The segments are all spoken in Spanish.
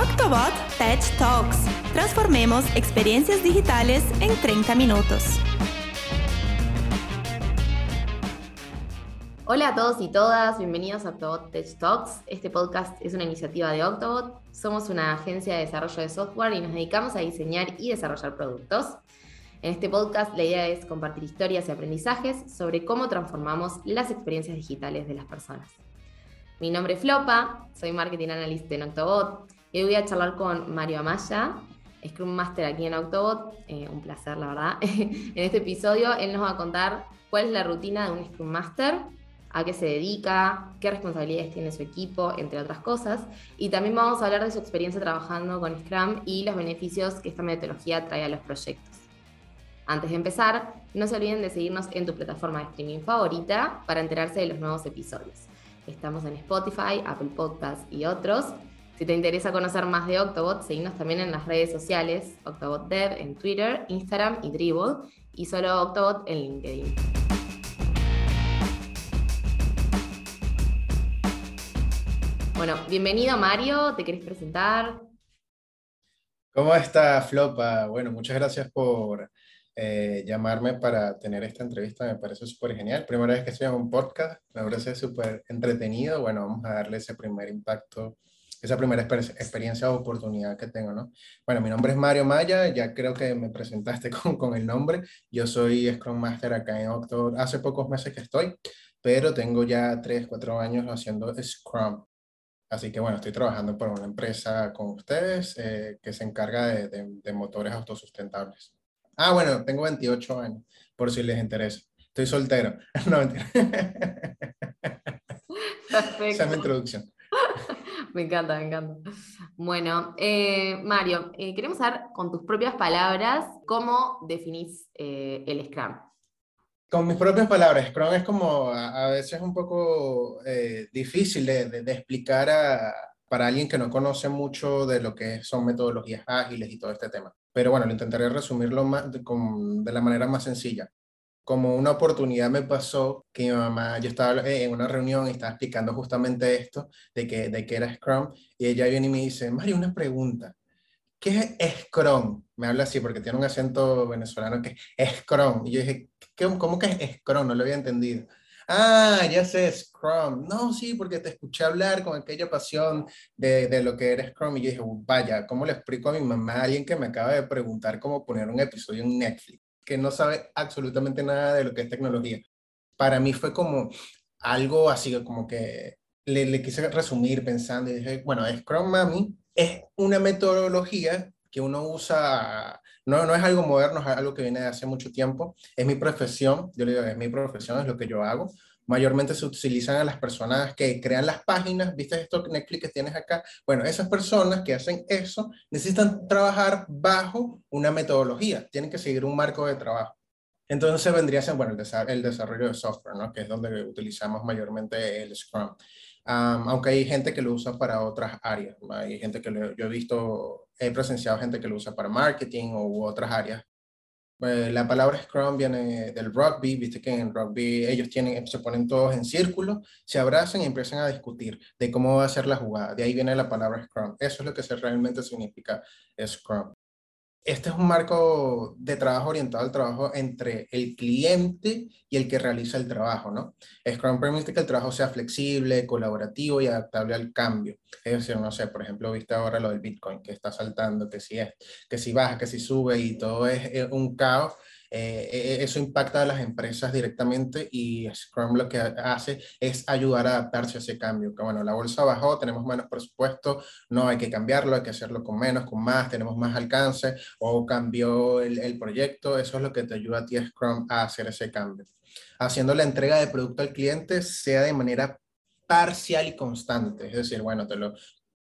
Octobot Tech Talks. Transformemos experiencias digitales en 30 minutos. Hola a todos y todas, bienvenidos a Octobot Tech Talks. Este podcast es una iniciativa de Octobot. Somos una agencia de desarrollo de software y nos dedicamos a diseñar y desarrollar productos. En este podcast la idea es compartir historias y aprendizajes sobre cómo transformamos las experiencias digitales de las personas. Mi nombre es Flopa, soy Marketing Analyst en Octobot y hoy voy a charlar con Mario Amaya, Scrum Master aquí en Octobot. Eh, un placer, la verdad. en este episodio él nos va a contar cuál es la rutina de un Scrum Master, a qué se dedica, qué responsabilidades tiene su equipo, entre otras cosas. Y también vamos a hablar de su experiencia trabajando con Scrum y los beneficios que esta metodología trae a los proyectos. Antes de empezar, no se olviden de seguirnos en tu plataforma de streaming favorita para enterarse de los nuevos episodios. Estamos en Spotify, Apple Podcasts y otros. Si te interesa conocer más de Octobot, seguimos también en las redes sociales, Octobot Dev en Twitter, Instagram y Dribble, y solo Octobot en LinkedIn. Bueno, bienvenido Mario, ¿te querés presentar? ¿Cómo está Flopa? Bueno, muchas gracias por eh, llamarme para tener esta entrevista me parece súper genial. Primera vez que estoy en un podcast, me parece súper entretenido. Bueno, vamos a darle ese primer impacto, esa primera experiencia o oportunidad que tengo, ¿no? Bueno, mi nombre es Mario Maya, ya creo que me presentaste con, con el nombre. Yo soy Scrum Master acá en October. Hace pocos meses que estoy, pero tengo ya 3, 4 años haciendo Scrum. Así que bueno, estoy trabajando por una empresa con ustedes eh, que se encarga de, de, de motores autosustentables. Ah, bueno, tengo 28 años, por si les interesa. Estoy soltero. No, mentira. Perfecto. Esa es mi introducción. Me encanta, me encanta. Bueno, eh, Mario, eh, queremos saber con tus propias palabras cómo definís eh, el Scrum. Con mis propias palabras, Scrum es como a, veces un poco difícil de, explicar a, para alguien que no conoce mucho de lo que son metodologías ágiles y todo este tema. Pero bueno, lo intentaré resumirlo más con, de la manera más sencilla. Como una oportunidad me pasó que mi mamá, yo estaba en una reunión y estaba explicando justamente esto, de que, de que era Scrum, y ella viene y me dice, Mario, una pregunta. ¿Qué es Scrum? Me habla así porque tiene un acento venezolano que es Scrum. Y yo dije, ¿cómo que es Scrum? No lo había entendido. Ah, ya sé, Scrum. No, sí, porque te escuché hablar con aquella pasión de, de lo que era Scrum y yo dije, vaya, ¿cómo le explico a mi mamá a alguien que me acaba de preguntar cómo poner un episodio en Netflix, que no sabe absolutamente nada de lo que es tecnología? Para mí fue como algo así, como que le, le quise resumir pensando y dije, bueno, Scrum Mami es una metodología que uno usa, no, no es algo moderno, es algo que viene de hace mucho tiempo, es mi profesión, yo le digo, es mi profesión, es lo que yo hago. Mayormente se utilizan a las personas que crean las páginas, ¿viste esto Netflix que tienes acá? Bueno, esas personas que hacen eso necesitan trabajar bajo una metodología, tienen que seguir un marco de trabajo. Entonces vendría a ser, bueno, el, desarrollo de software, ¿no? Que es donde utilizamos mayormente el Scrum. Um, aunque hay gente que lo usa para otras áreas. Hay gente que lo, yo he visto, he presenciado gente que lo usa para marketing u otras áreas. Eh, la palabra Scrum viene del rugby, viste que en rugby ellos tienen, se ponen todos en círculo, se abrazan y empiezan a discutir de cómo va a ser la jugada. De ahí viene la palabra Scrum. Eso es lo que realmente significa Scrum. Este es un marco de trabajo orientado al trabajo entre el cliente y el que realiza el trabajo, ¿no? Scrum permite que el trabajo sea flexible, colaborativo y adaptable al cambio. Es decir, no sé, por ejemplo, viste ahora lo del Bitcoin, que está saltando, que si es, que si baja, que si sube y todo es un caos eh, e, eso impacta a las empresas directamente y Scrum lo que hace es ayudar a adaptarse a ese cambio. Que bueno, la bolsa bajó, tenemos menos presupuesto, no hay que cambiarlo, hay que hacerlo con menos, con más, tenemos más alcance o cambió el, el proyecto. Eso es lo que te ayuda a ti, Scrum, a hacer ese cambio. Haciendo la entrega de producto al cliente sea de manera parcial y constante. Es decir, bueno, te lo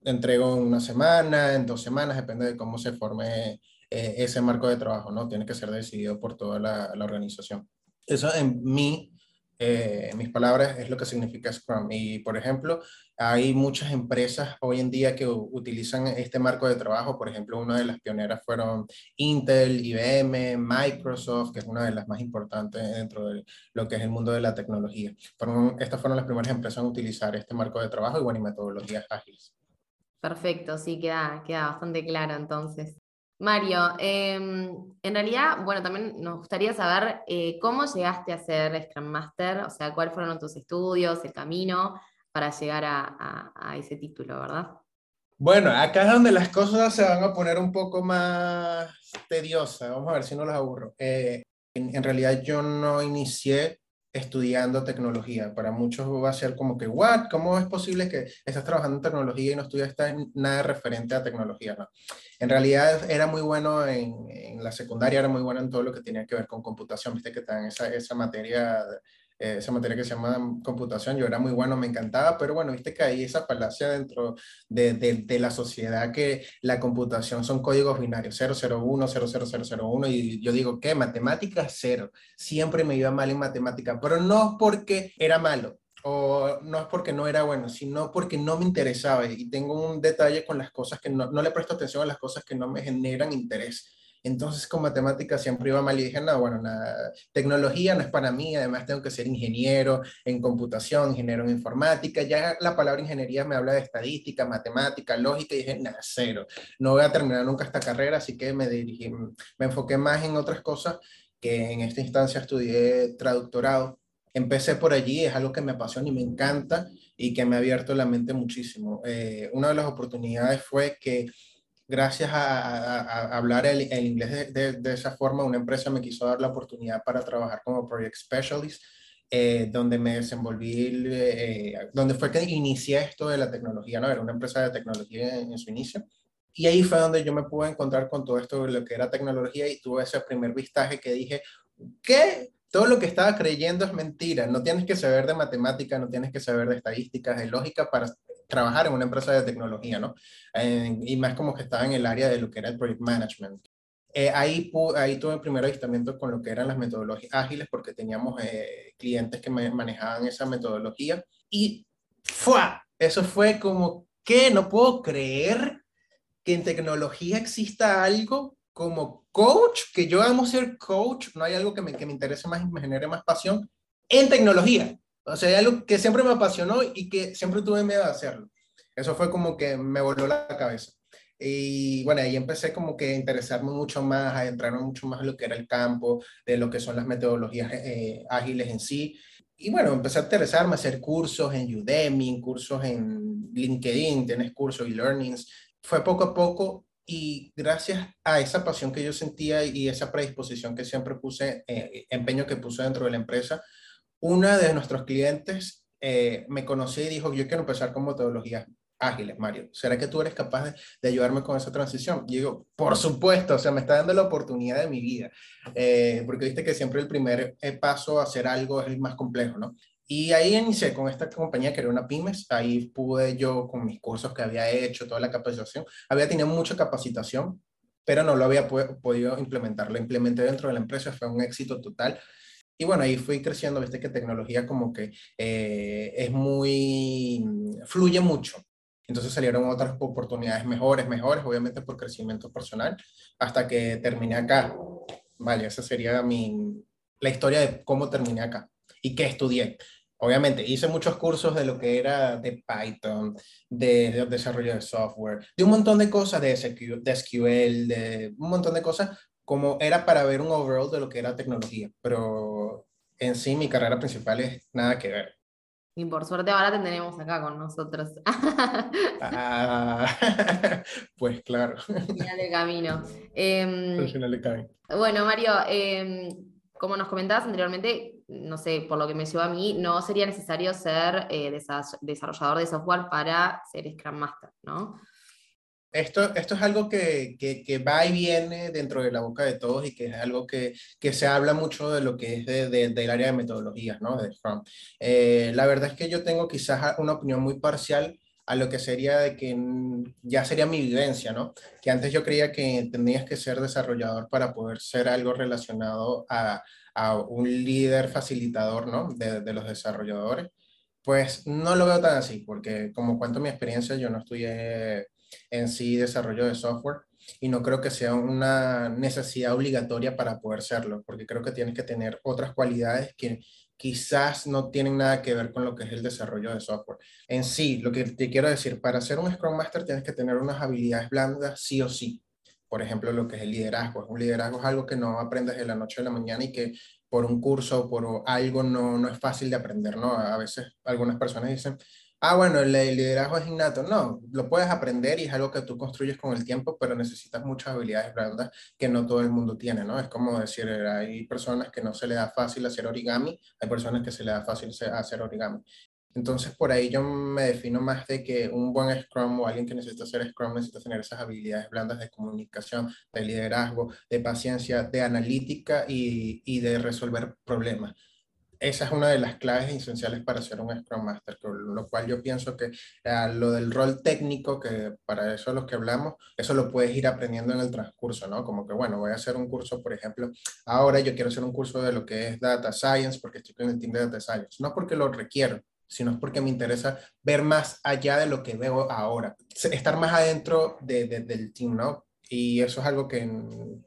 entrego en una semana, en dos semanas, depende de cómo se forme eh, ese marco de trabajo, ¿no? Tiene que ser decidido por toda la, organización. Eso en mí, eh, mis palabras, es lo que significa Scrum. Y, por ejemplo, hay muchas empresas hoy en día que utilizan este marco de trabajo. Por ejemplo, una de las pioneras fueron Intel, IBM, Microsoft, que es una de las más importantes dentro de lo que es el mundo de la tecnología. Estas fueron las primeras empresas en utilizar este marco de trabajo y, bueno, y metodologías ágiles. Perfecto, sí, queda, queda bastante claro entonces. Mario, em, en realidad, bueno, también nos gustaría saber eh, cómo llegaste a ser Scrum Master, o sea, cuáles fueron tus estudios, el camino para llegar a, ese título, ¿verdad? Bueno, acá es donde las cosas se van a poner un poco más tediosas. Vamos a ver si no las aburro. Eh, en, realidad yo no inicié estudiando tecnología. Para muchos va a ser como que, ¿what? ¿Cómo es posible que estás trabajando en tecnología y no estudias nada referente a tecnología? No. En realidad era muy bueno en, la secundaria, era muy bueno en todo lo que tenía que ver con computación. Viste que está en esa, esa materia eh, esa materia que se llama computación, yo era muy bueno, me encantaba, pero bueno, viste que hay esa falacia dentro de, de, la sociedad que la computación son códigos binarios, 001, 00001, y yo digo, ¿qué? Matemáticas, cero. Siempre me iba mal en matemática, pero no porque era malo, o no es porque no era bueno, sino porque no me interesaba y tengo un detalle con las cosas que no, no le presto atención a las cosas que no me generan interés. Entonces con matemáticas siempre iba mal y dije, no, bueno, nada, tecnología no es para mí, además tengo que ser ingeniero en computación, ingeniero en informática, ya la palabra ingeniería me habla de estadística, matemática, lógica, y dije, nada, cero, no voy a terminar nunca esta carrera, así que me dirigí, me enfoqué más en otras cosas, que en esta instancia estudié traductorado. Empecé por allí, es algo que me apasiona y me encanta y que me ha abierto la mente muchísimo. Eh, una de las oportunidades fue que gracias a, hablar el, inglés de, esa forma, una empresa me quiso dar la oportunidad para trabajar como Project Specialist, eh, donde me desenvolví, eh, donde fue que inicié esto de la tecnología, ¿no? Era una empresa de tecnología en, su inicio. Y ahí fue donde yo me pude encontrar con todo esto de lo que era tecnología y tuve ese primer vistaje que dije, ¿qué? Todo lo que estaba creyendo es mentira. No tienes que saber de matemática, no tienes que saber de estadísticas, de lógica para trabajar en una empresa de tecnología, ¿no? y más como que estaba en el área de lo que era el project management. Eh, ahí, ahí tuve el primer avistamiento con lo que eran las metodologías ágiles porque teníamos eh, clientes que manejaban esa metodología y ¡fue! Eso fue como que no puedo creer que en tecnología exista algo como coach, que yo amo ser coach, no hay algo que me, que me interese más y me genere más pasión en tecnología. O sea, algo que siempre me apasionó y que siempre tuve miedo de hacerlo. Eso fue como que me voló la cabeza. Y bueno, ahí empecé como que a interesarme mucho más, a entrarme mucho más en lo que era el campo, de lo que son las metodologías eh, ágiles en sí. Y bueno, empecé a interesarme, a hacer cursos en Udemy, cursos en LinkedIn, tienes cursos y learnings. Fue poco a poco y gracias a esa pasión que yo sentía y esa predisposición que siempre puse, eh, empeño que puse dentro de la empresa, una de nuestros clientes eh, me conoció y dijo, yo quiero empezar con metodologías ágiles, Mario. ¿Será que tú eres capaz de, ayudarme con esa transición? Y digo, por supuesto, o sea, me está dando la oportunidad de mi vida, eh, porque viste que siempre el primer eh, paso a hacer algo es el más complejo, ¿no? Y ahí inicié con esta compañía que era una pymes, ahí pude yo con mis cursos que había hecho, toda la capacitación, había tenido mucha capacitación, pero no lo había podido implementar, lo implementé dentro de la empresa, fue un éxito total y bueno, ahí fui creciendo, viste que tecnología como que eh, es muy, fluye mucho. Entonces salieron otras oportunidades mejores, mejores, obviamente por crecimiento personal, hasta que terminé acá. Vale, esa sería mi, la historia de cómo terminé acá y qué estudié. Obviamente, hice muchos cursos de lo que era de Python, de, de, desarrollo de software, de un montón de cosas, de de, SQL, de un montón de cosas, como era para ver un overall de lo que era tecnología, pero en sí mi carrera principal es nada que ver. Y por suerte ahora te tenemos acá con nosotros. ah, pues claro. Final de camino. Eh, final de camino. Bueno, Mario, eh, como nos comentabas anteriormente, no sé, por lo que me llevó a mí, no sería necesario ser eh, desarrollador de software para ser Scrum Master, ¿no? Esto, esto es algo que, que, va y viene dentro de la boca de todos y que es algo que, que se habla mucho de lo que es de, del área de metodologías, ¿no? De eh, la verdad es que yo tengo quizás una opinión muy parcial a lo que sería de que ya sería mi vivencia, ¿no? Que antes yo creía que tenías que ser desarrollador para poder ser algo relacionado a, a un líder facilitador, ¿no? De, de los desarrolladores. Pues no lo veo tan así, porque como cuento mi experiencia, yo no estudié en sí desarrollo de software. y no creo que sea una necesidad obligatoria para poder serlo, porque creo que tienes que tener otras cualidades que quizás no tienen nada que ver con lo que es el desarrollo de software. En sí, lo que te quiero decir, para ser un Scrum Master tienes que tener unas habilidades blandas sí o sí. Por ejemplo, lo que es el liderazgo. Un liderazgo es algo que no aprendes de la noche a la mañana y que por un curso o por algo no, no es fácil de aprender, ¿no? A veces algunas personas dicen, ah, bueno, el, liderazgo es innato. No, lo puedes aprender y es algo que tú construyes con el tiempo, pero necesitas muchas habilidades blandas que no todo el mundo tiene, ¿no? Es como decir, hay personas que no se les da fácil hacer origami, hay personas que se les da fácil hacer origami. Entonces, por ahí yo me defino más de que un buen Scrum o alguien que necesita hacer Scrum necesita tener esas habilidades blandas de comunicación, de liderazgo, de paciencia, de analítica y, y de resolver problemas esa es una de las claves esenciales para ser un Scrum Master, con lo cual yo pienso que eh, lo del rol técnico, que para eso es lo que hablamos, eso lo puedes ir aprendiendo en el transcurso, ¿no? Como que, bueno, voy a hacer un curso, por ejemplo, ahora yo quiero hacer un curso de lo que es Data Science, porque estoy con el team de Data Science, no porque lo requiero, sino porque me interesa ver más allá de lo que veo ahora, estar más adentro de, del team, ¿no? Y eso es algo que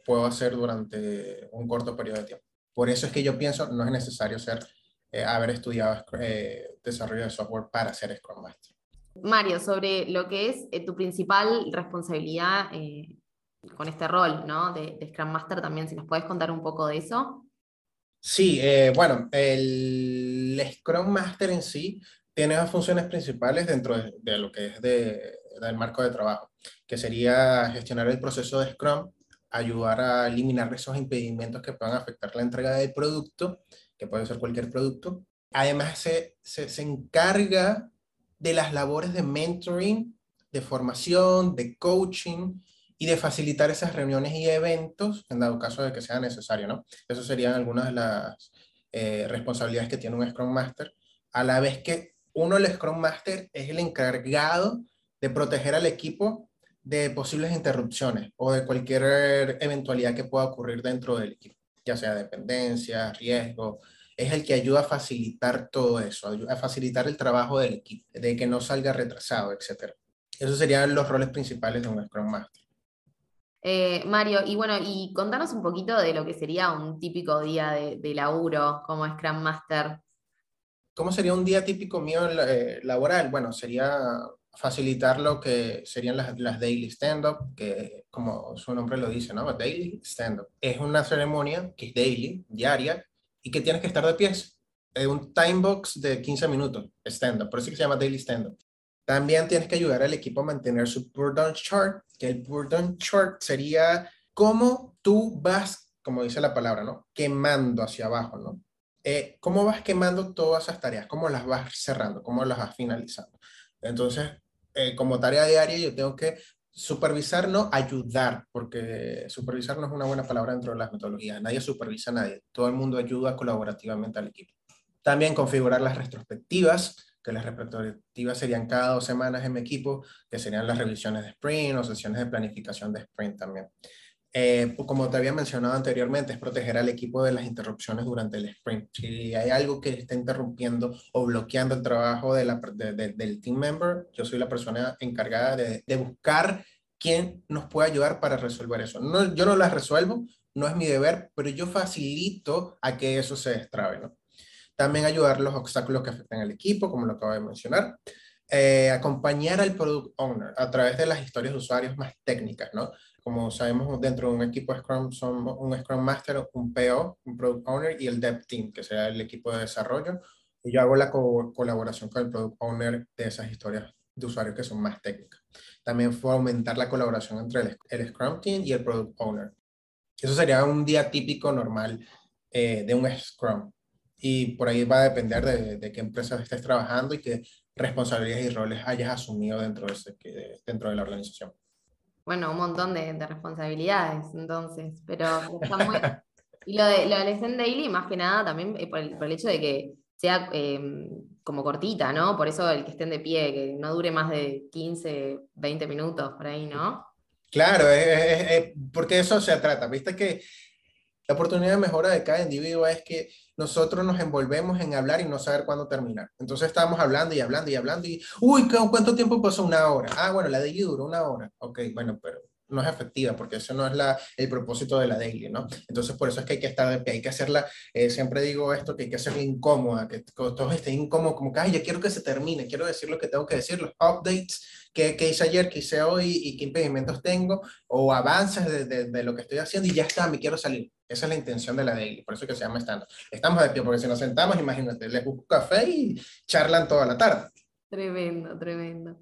puedo hacer durante un corto periodo de tiempo. Por eso es que yo pienso no es necesario ser, eh, haber estudiado eh, desarrollo de software para ser Scrum Master. Mario, sobre lo que es eh, tu principal responsabilidad con este rol ¿no? de, Scrum Master también, si nos puedes contar un poco de eso. Sí, bueno, el Scrum Master en sí tiene dos funciones principales dentro de, de lo que es de, del marco de trabajo, que sería gestionar el proceso de Scrum ayudar a eliminar esos impedimentos que puedan afectar la entrega del producto, que puede ser cualquier producto. Además, se, se, encarga de las labores de mentoring, de formación, de coaching y de facilitar esas reuniones y eventos en dado caso de que sea necesario, ¿no? Esas serían algunas de las eh, responsabilidades que tiene un Scrum Master, a la vez que uno, el Scrum Master, es el encargado de proteger al equipo de posibles interrupciones o de cualquier eventualidad que pueda ocurrir dentro del equipo, ya sea dependencia, riesgo, es el que ayuda a facilitar todo eso, a facilitar el trabajo del equipo, de que no salga retrasado, etc. Esos serían los roles principales de un Scrum Master. Eh, Mario, y bueno, y contanos un poquito de lo que sería un típico día de, de laburo como Scrum Master. ¿Cómo sería un día típico mío eh, laboral? Bueno, sería facilitar lo que serían las, las daily stand-up, que como su nombre lo dice, ¿no? Daily stand-up. Es una ceremonia que es daily, diaria, y que tienes que estar de pies. Es un time box de 15 minutos, stand-up, por eso que se llama daily stand-up. También tienes que ayudar al equipo a mantener su burden chart, que el burden chart sería cómo tú vas, como dice la palabra, ¿no? Quemando hacia abajo, ¿no? Eh, ¿Cómo vas quemando todas esas tareas? ¿Cómo las vas cerrando? ¿Cómo las vas finalizando? Entonces, eh, como tarea diaria yo tengo que supervisar, no ayudar, porque supervisar no es una buena palabra dentro de las metodologías. Nadie supervisa a nadie. Todo el mundo ayuda colaborativamente al equipo. También configurar las retrospectivas, que las retrospectivas serían cada dos semanas en mi equipo, que serían las revisiones de sprint o sesiones de planificación de sprint también. Eh, como te había mencionado anteriormente, es proteger al equipo de las interrupciones durante el sprint. Si hay algo que está interrumpiendo o bloqueando el trabajo de la, del team member, yo soy la persona encargada de, de, buscar quién nos puede ayudar para resolver eso. No, yo no las resuelvo, no es mi deber, pero yo facilito a que eso se destrabe. ¿no? También ayudar los obstáculos que afectan al equipo, como lo acabo de mencionar. Eh, acompañar al product owner a través de las historias de usuarios más técnicas, ¿no? Como sabemos, dentro de un equipo Scrum son un Scrum Master, un PO, un Product Owner y el Dev Team, que será el equipo de desarrollo. Y yo hago la colaboración con el Product Owner de esas historias de usuarios que son más técnicas. También fue aumentar la colaboración entre el, el, Scrum Team y el Product Owner. Eso sería un día típico normal eh, de un Scrum. Y por ahí va a depender de, de, qué empresa estés trabajando y qué responsabilidades y roles hayas asumido dentro de, ese, dentro de la organización bueno, un montón de, responsabilidades, entonces, pero está muy... Y lo de, lo de Daily, más que nada, también eh, por el, hecho de que sea em, como cortita, ¿no? Por eso el que estén de pie, que no dure más de 15, 20 minutos por ahí, ¿no? Claro, es, porque eso se trata. Viste que la oportunidad de mejora de cada individuo es que nosotros nos envolvemos en hablar y no saber cuándo terminar. Entonces estábamos hablando y hablando y hablando y, uy, ¿cuánto tiempo pasó? Una hora. Ah, bueno, la de allí duró una hora. Ok, bueno, pero no es efectiva, porque eso no es la, el propósito de la daily, ¿no? Entonces, por eso es que hay que estar de pie, hay que hacerla, eh, siempre digo esto, que hay que hacerla incómoda, que todos estén incómodos, como que, ay, yo quiero que se termine, quiero decir lo que tengo que decir, los updates que, hice ayer, que hice hoy y qué impedimentos tengo, o avances de, de, lo que estoy haciendo y ya está, me quiero salir. Esa es la intención de la daily, por eso que se llama stand Estamos de pie, porque si nos sentamos, imagínate, les busco café y charlan toda la tarde. Tremendo, tremendo.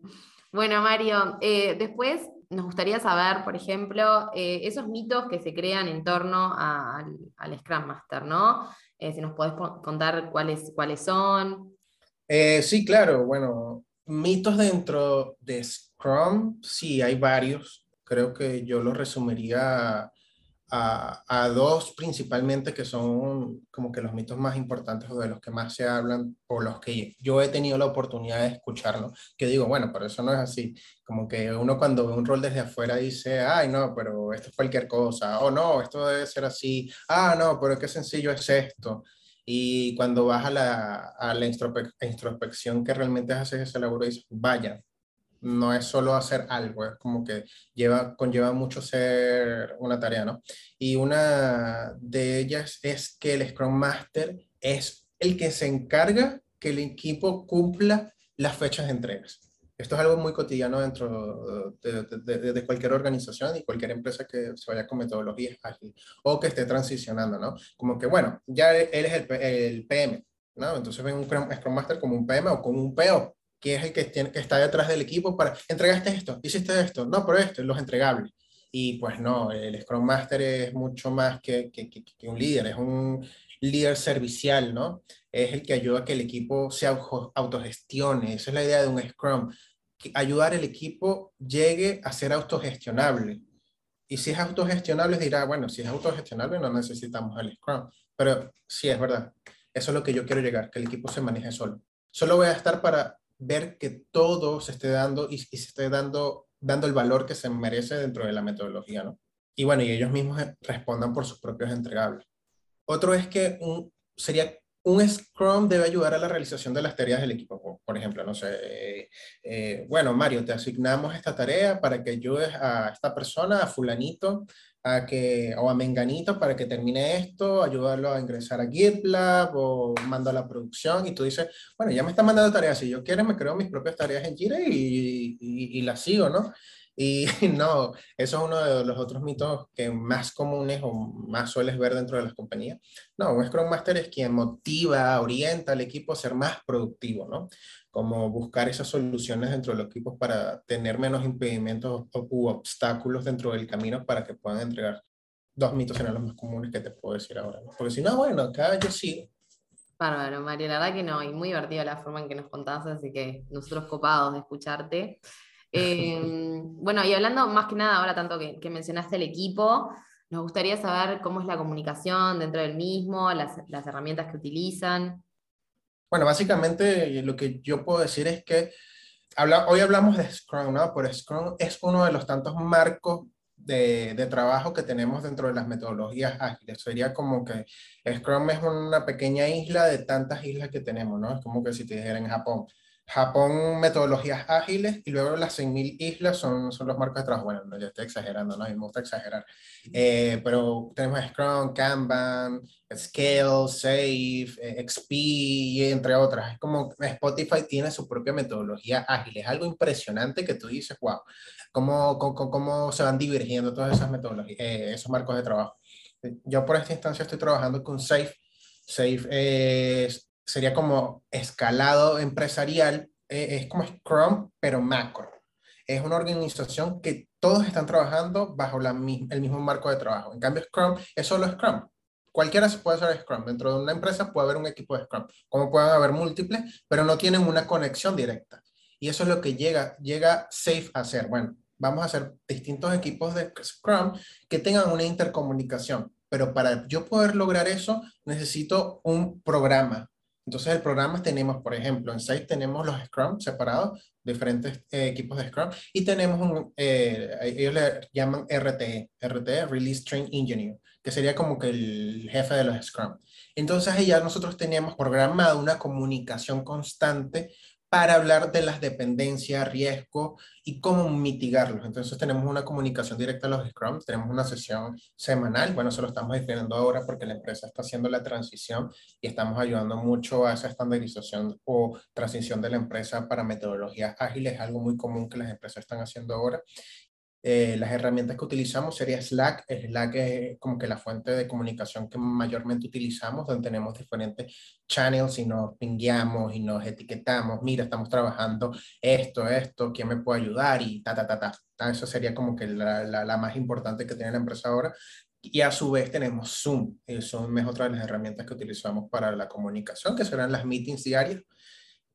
Bueno, Mario, eh, después nos gustaría saber, por ejemplo, eh, esos mitos que se crean en torno al, Scrum Master, ¿no? Eh, si nos podés contar cuáles, cuáles son. sí, claro, bueno, mitos dentro de Scrum, sí, hay varios. Creo que yo los resumiría a, dos principalmente que son como que los mitos más importantes o de los que más se hablan o los que yo he tenido la oportunidad de escucharlo, que digo, bueno, pero eso no es así, como que uno cuando ve un rol desde afuera dice, ay, no, pero esto es cualquier cosa, o no, esto debe ser así, ah, no, pero qué sencillo es esto. Y cuando vas a la, a la introspección que realmente haces ese laburo, dices, vaya, no es solo hacer algo, es como que lleva, conlleva mucho ser una tarea, ¿no? Y una de ellas es que el Scrum Master es el que se encarga que el equipo cumpla las fechas de entregas. Esto es algo muy cotidiano dentro de, cualquier organización y cualquier empresa que se vaya con metodologías ágiles o que esté transicionando, ¿no? Como que, bueno, ya él es el, el PM, ¿no? Entonces ven un Scrum Master como un PM o como un PO, que es el que, tiene, que está detrás del equipo para, entregaste esto, hiciste esto, no, pero esto, los entregables. Y pues no, el Scrum Master es mucho más que, que, que, un líder, es un líder servicial, ¿no? Es el que ayuda a que el equipo se autogestione. Esa es la idea de un Scrum, que ayudar al equipo llegue a ser autogestionable. Y si es autogestionable, dirá, bueno, si es autogestionable no necesitamos el Scrum. Pero sí, es verdad. Eso es lo que yo quiero llegar, que el equipo se maneje solo. Solo voy a estar para ver que todo se esté dando y, se esté dando, dando el valor que se merece dentro de la metodología, ¿no? Y bueno, y ellos mismos eh, respondan por sus propios entregables. Otro es que un, sería un Scrum debe ayudar a la realización de las tareas del equipo. Por ejemplo, no sé, eh, eh, bueno, Mario, te asignamos esta tarea para que ayudes a esta persona, a fulanito, a que, o a Menganito para que termine esto, ayudarlo a ingresar a GitLab o mando a la producción y tú dices, bueno, ya me está mandando tareas, si yo quiero me creo mis propias tareas en Jira y, y, y las sigo, ¿no? Y no, eso es uno de los otros mitos que más comunes o más sueles ver dentro de las compañías. No, un Scrum Master es quien motiva, orienta al equipo a ser más productivo, ¿no? Como buscar esas soluciones dentro de los equipos para tener menos impedimentos u obstáculos dentro del camino para que puedan entregar. Dos mitos eran los más comunes que te puedo decir ahora, ¿no? Porque si no, bueno, acá yo sí. Bárbaro, María, la verdad que no, y muy divertida la forma en que nos contás, así que nosotros copados de escucharte. Em, bueno, y hablando más que nada ahora tanto que, mencionaste el equipo, nos gustaría saber cómo es la comunicación dentro del mismo, las, herramientas que utilizan. Bueno, básicamente lo que yo puedo decir es que hoy hablamos de Scrum, ¿no? Pero Scrum es uno de los tantos marcos de, de, trabajo que tenemos dentro de las metodologías ágiles. Sería como que Scrum es una pequeña isla de tantas islas que tenemos, ¿no? Es como que si te dijera en Japón, Japón, metodologías ágiles, y luego las 100.000 islas son, son los marcos de trabajo. Bueno, no, yo estoy exagerando, ¿no? me gusta exagerar. Eh, pero tenemos Scrum, Kanban, Scale, Safe, eh, XP, entre otras. Es como Spotify tiene su propia metodología ágil. Es algo impresionante que tú dices, wow, cómo, cómo, cómo se van divergiendo todas esas metodologías, eh, esos marcos de trabajo. Yo por esta instancia estoy trabajando con Safe. Safe es sería como escalado empresarial, eh, es como Scrum, pero macro. Es una organización que todos están trabajando bajo la, el mismo marco de trabajo. En cambio, Scrum es solo Scrum. Cualquiera se puede hacer Scrum. Dentro de una empresa puede haber un equipo de Scrum, como pueden haber múltiples, pero no tienen una conexión directa. Y eso es lo que llega, llega Safe a hacer. Bueno, vamos a hacer distintos equipos de Scrum que tengan una intercomunicación. Pero para yo poder lograr eso, necesito un programa, entonces, el programa tenemos, por ejemplo, en Site tenemos los Scrum separados, diferentes eh, equipos de Scrum, y tenemos un, eh, ellos le llaman RTE, RTE, Release Train Engineer, que sería como que el jefe de los Scrum. Entonces, ya nosotros teníamos programado una comunicación constante para hablar de las dependencias, riesgo y cómo mitigarlos. Entonces tenemos una comunicación directa a los Scrum, tenemos una sesión semanal, bueno, eso lo estamos definiendo ahora porque la empresa está haciendo la transición y estamos ayudando mucho a esa estandarización o transición de la empresa para metodologías ágiles, algo muy común que las empresas están haciendo ahora. Eh, las herramientas que utilizamos sería Slack. Slack es como que la fuente de comunicación que mayormente utilizamos, donde tenemos diferentes channels y nos pingueamos y nos etiquetamos. Mira, estamos trabajando esto, esto, ¿quién me puede ayudar? Y ta, ta, ta, ta. Eso sería como que la, la, más importante que tiene la empresa ahora. Y a su vez tenemos Zoom. Zoom es otra de las herramientas que utilizamos para la comunicación, que serán las meetings diarias.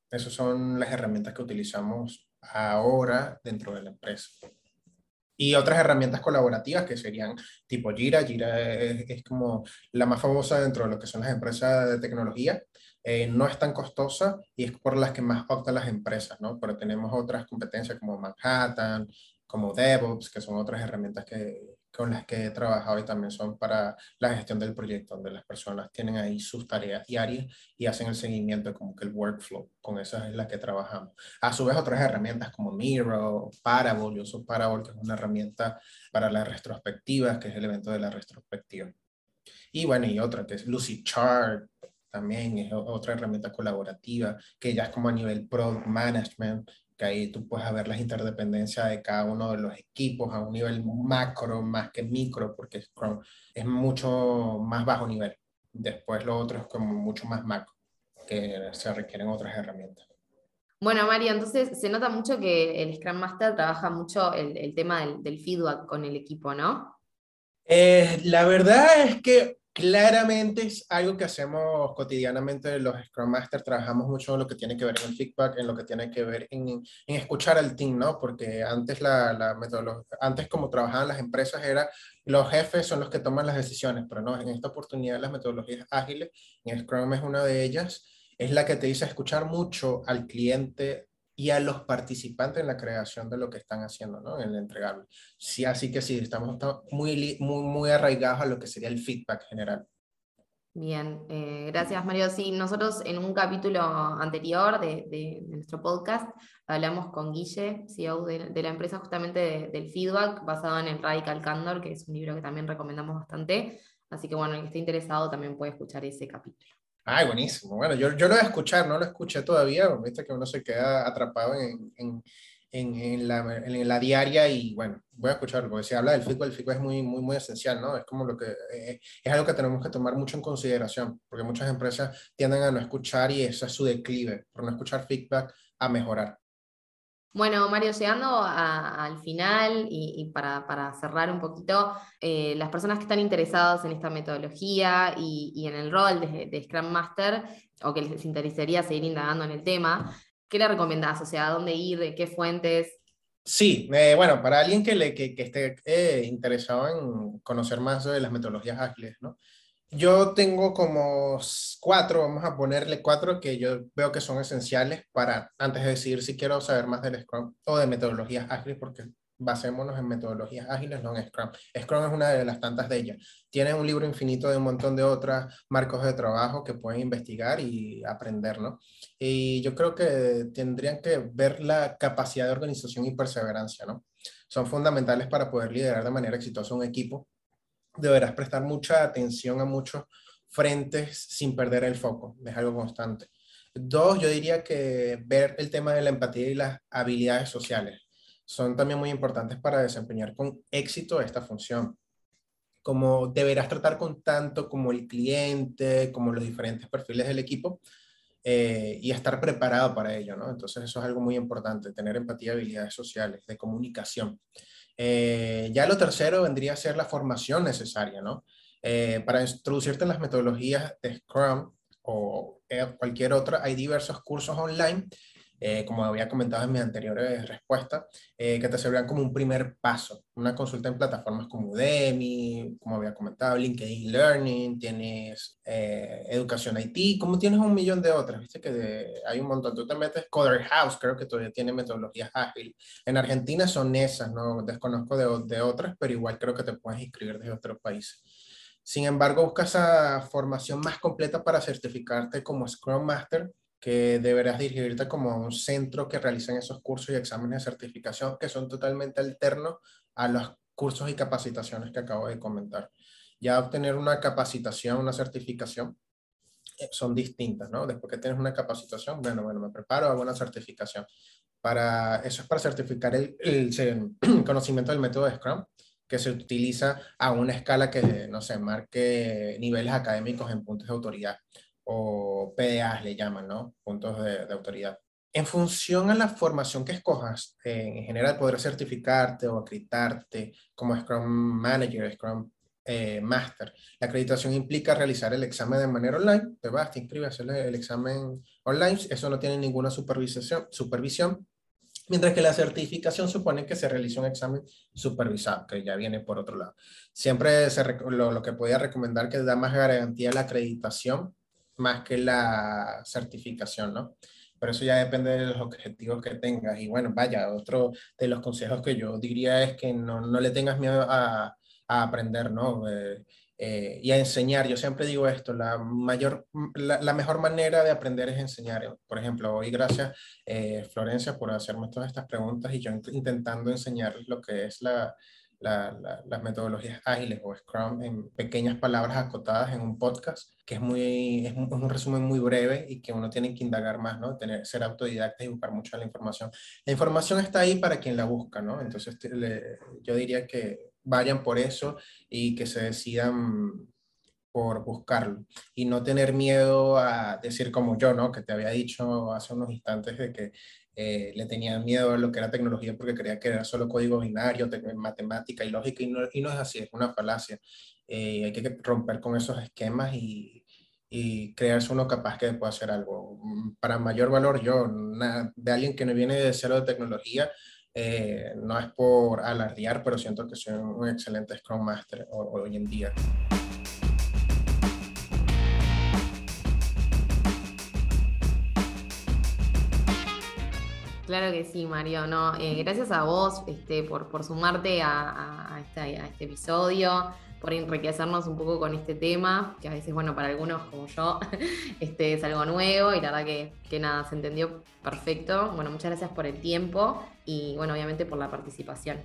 Esas son las herramientas que utilizamos ahora dentro de la empresa. Y otras herramientas colaborativas que serían tipo Jira. Jira es, como la más famosa dentro de lo que son las empresas de tecnología. Eh, no es tan costosa y es por las que más optan las empresas, ¿no? Pero tenemos otras competencias como Manhattan, como DevOps, que son otras herramientas que, con las que he trabajado y también son para la gestión del proyecto, donde las personas tienen ahí sus tareas diarias y hacen el seguimiento como que el workflow, con esas es la que trabajamos. A su vez otras herramientas como Miro, Parable, yo uso Parable que es una herramienta para las retrospectivas, que es el evento de la retrospectiva. Y bueno, y otra que es Lucy Chart, también es otra herramienta colaborativa, que ya es como a nivel product management, que ahí tú puedes ver las interdependencias de cada uno de los equipos a un nivel macro más que micro, porque Scrum es mucho más bajo nivel. Después lo otro es como mucho más macro, que se requieren otras herramientas. Bueno, Mario, entonces se nota mucho que el Scrum Master trabaja mucho el, el tema del, del, feedback con el equipo, ¿no? Eh, la verdad es que Claramente es algo que hacemos cotidianamente los Scrum Master, trabajamos mucho en lo que tiene que ver en el feedback, en lo que tiene que ver en, escuchar al team, ¿no? Porque antes, la, la metodología, antes como trabajaban las empresas era los jefes son los que toman las decisiones, pero no, en esta oportunidad las metodologías ágiles, en Scrum es una de ellas, es la que te dice escuchar mucho al cliente y a los participantes en la creación de lo que están haciendo, ¿no? En el entregable. Sí, así que sí, estamos, muy, muy, muy arraigados a lo que sería el feedback general. Bien, eh, gracias Mario. Sí, nosotros en un capítulo anterior de, de, nuestro podcast hablamos con Guille, CEO de, de la empresa, justamente del feedback basado en el Radical Candor, que es un libro que también recomendamos bastante. Así que bueno, el que esté interesado también puede escuchar ese capítulo. Ay, buenísimo. Bueno, yo, yo lo voy a escuchar, no lo escuché todavía, viste que uno se queda atrapado en, en, en, la, en, la, diaria y bueno, voy a escucharlo, porque si habla del feedback, el feedback es muy, muy, muy esencial, ¿no? Es como lo que, eh, es algo que tenemos que tomar mucho en consideración, porque muchas empresas tienden a no escuchar y ese es su declive, por no escuchar feedback, a mejorar. Bueno, Mario, llegando al final y, para, cerrar un poquito, eh, las personas que están interesadas en esta metodología y, en el rol de, Scrum Master, o que les interesaría seguir indagando en el tema, ¿qué le recomendás? O sea, ¿a dónde ir? ¿De qué fuentes? Sí, eh, bueno, para alguien que, que, esté eh, interesado en conocer más de las metodologías ágiles, ¿no? Yo tengo como cuatro, vamos a ponerle cuatro que yo veo que son esenciales para, antes de decidir si quiero saber más del Scrum o de metodologías ágiles, porque basémonos en metodologías ágiles, no en Scrum. Scrum es una de las tantas de ellas. Tiene un libro infinito de un montón de otras marcos de trabajo que pueden investigar y aprender, ¿no? Y yo creo que tendrían que ver la capacidad de organización y perseverancia, ¿no? Son fundamentales para poder liderar de manera exitosa un equipo deberás prestar mucha atención a muchos frentes sin perder el foco, es algo constante. Dos, yo diría que ver el tema de la empatía y las habilidades sociales son también muy importantes para desempeñar con éxito esta función. Como deberás tratar con tanto como el cliente, como los diferentes perfiles del equipo, eh, y estar preparado para ello, ¿no? Entonces eso es algo muy importante, tener empatía y habilidades sociales, de comunicación. Eh, ya lo tercero vendría a ser la formación necesaria, ¿no? Eh, para introducirte en las metodologías de Scrum o eh, cualquier otra, hay diversos cursos online eh, como había comentado en mis anteriores respuestas, eh, que te servirían como un primer paso. Una consulta en plataformas como Udemy, como había comentado, LinkedIn Learning, tienes eh, Educación IT, como tienes un millón de otras, viste que hay un montón. Tú te metes Coder House, creo que todavía tiene metodologías ágiles. En Argentina son esas, no desconozco de, de otras, pero igual creo que te puedes inscribir desde otros países. Sin embargo, buscas esa formación más completa para certificarte como Scrum Master que deberás dirigirte como un centro que realizan esos cursos y exámenes de certificación que son totalmente alternos a los cursos y capacitaciones que acabo de comentar. Ya obtener una capacitación, una certificación, eh, son distintas, ¿no? Después que tienes una capacitación, bueno, bueno, me preparo, hago una certificación. Para, eso es para certificar el, el, conocimiento del método de Scrum, que se utiliza a una escala que, no sé, marque niveles académicos en puntos de autoridad o PDAs le llaman, ¿no? Puntos de, autoridad. En función a la formación que escojas, en general podrás certificarte o acreditarte como Scrum Manager, Scrum eh, Master. La acreditación implica realizar el examen de manera online. Te vas, te inscribes, hacer el examen online. Eso no tiene ninguna supervisión, supervisión. Mientras que la certificación supone que se realiza un examen supervisado, que ya viene por otro lado. Siempre se, lo, lo, que podía recomendar que da más garantía la acreditación más que la certificación, ¿no? Pero eso ya depende de los objetivos que tengas. Y bueno, vaya, otro de los consejos que yo diría es que no, no le tengas miedo a, a aprender, ¿no? Eh, eh, y a enseñar. Yo siempre digo esto, la, mayor, la, la, mejor manera de aprender es enseñar. Por ejemplo, hoy gracias eh, Florencia por hacerme todas estas preguntas y yo intentando enseñarles lo que es la, las metodologías ágiles o Scrum en pequeñas palabras acotadas en un podcast, que es, muy, es un, resumen muy breve y que uno tiene que indagar más, ¿no? Tener, ser autodidacta y buscar mucho la información. La información está ahí para quien la busca, ¿no? Entonces yo diría que vayan por eso y que se decidan por buscarlo y no tener miedo a decir como yo, ¿no? Que te había dicho hace unos instantes de que eh, le tenía miedo a lo que era tecnología porque creía que era solo código binario, matemática y lógica, y no, y no es así, es una falacia. Eh, hay que romper con esos esquemas y, y, crearse uno capaz que pueda hacer algo. Para mayor valor, yo, de alguien que no viene de cero de tecnología, eh, no es por alardear, pero siento que soy un excelente Scrum Master hoy en día. Claro que sí, Mario. No, eh, gracias a vos este, por, por sumarte a, a, este, episodio, por enriquecernos un poco con este tema, que a veces, bueno, para algunos como yo, este, es algo nuevo y la verdad que, que nada, se entendió perfecto. Bueno, muchas gracias por el tiempo y, bueno, obviamente por la participación.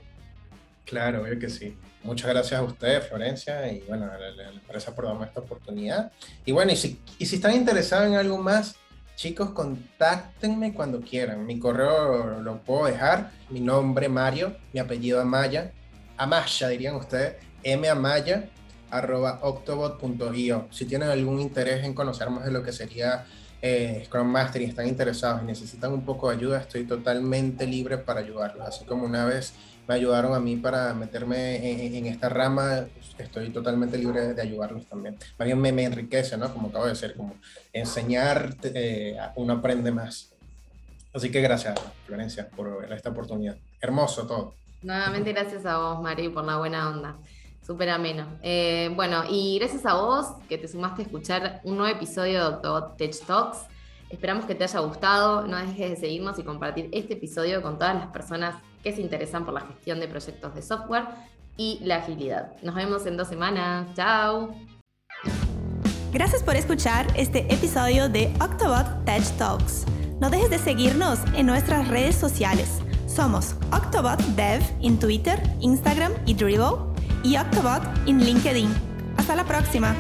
Claro, obvio que sí. Muchas gracias a ustedes, Florencia, y bueno, a la, empresa por darme esta oportunidad. Y bueno, y si, y si están interesados en algo más, Chicos, contáctenme cuando quieran. Mi correo lo puedo dejar. Mi nombre Mario, mi apellido Amaya. Amaya, dirían ustedes. mamaya, arroba octobot.io. Si tienen algún interés en conocer más de lo que sería eh, Scrum Master y están interesados y necesitan un poco de ayuda, estoy totalmente libre para ayudarlos. Así como una vez me ayudaron a mí para meterme en, esta rama, estoy totalmente libre de ayudarlos también. Más bien me, me enriquece, ¿no? Como acabo de decir, como enseñar, eh, uno aprende más. Así que gracias, Florencia, por esta oportunidad. Hermoso todo. Nuevamente gracias a vos, Mari, por la buena onda. Súper ameno. Eh, bueno, y gracias a vos que te sumaste a escuchar un nuevo episodio de Tech Talks. Esperamos que te haya gustado. No dejes de seguirnos y compartir este episodio con todas las personas que se interesan por la gestión de proyectos de software y la agilidad. Nos vemos en dos semanas. Chao. Gracias por escuchar este episodio de Octobot Tech Talks. No dejes de seguirnos en nuestras redes sociales. Somos Octobot Dev en Twitter, Instagram y Dribbble y Octobot en LinkedIn. Hasta la próxima.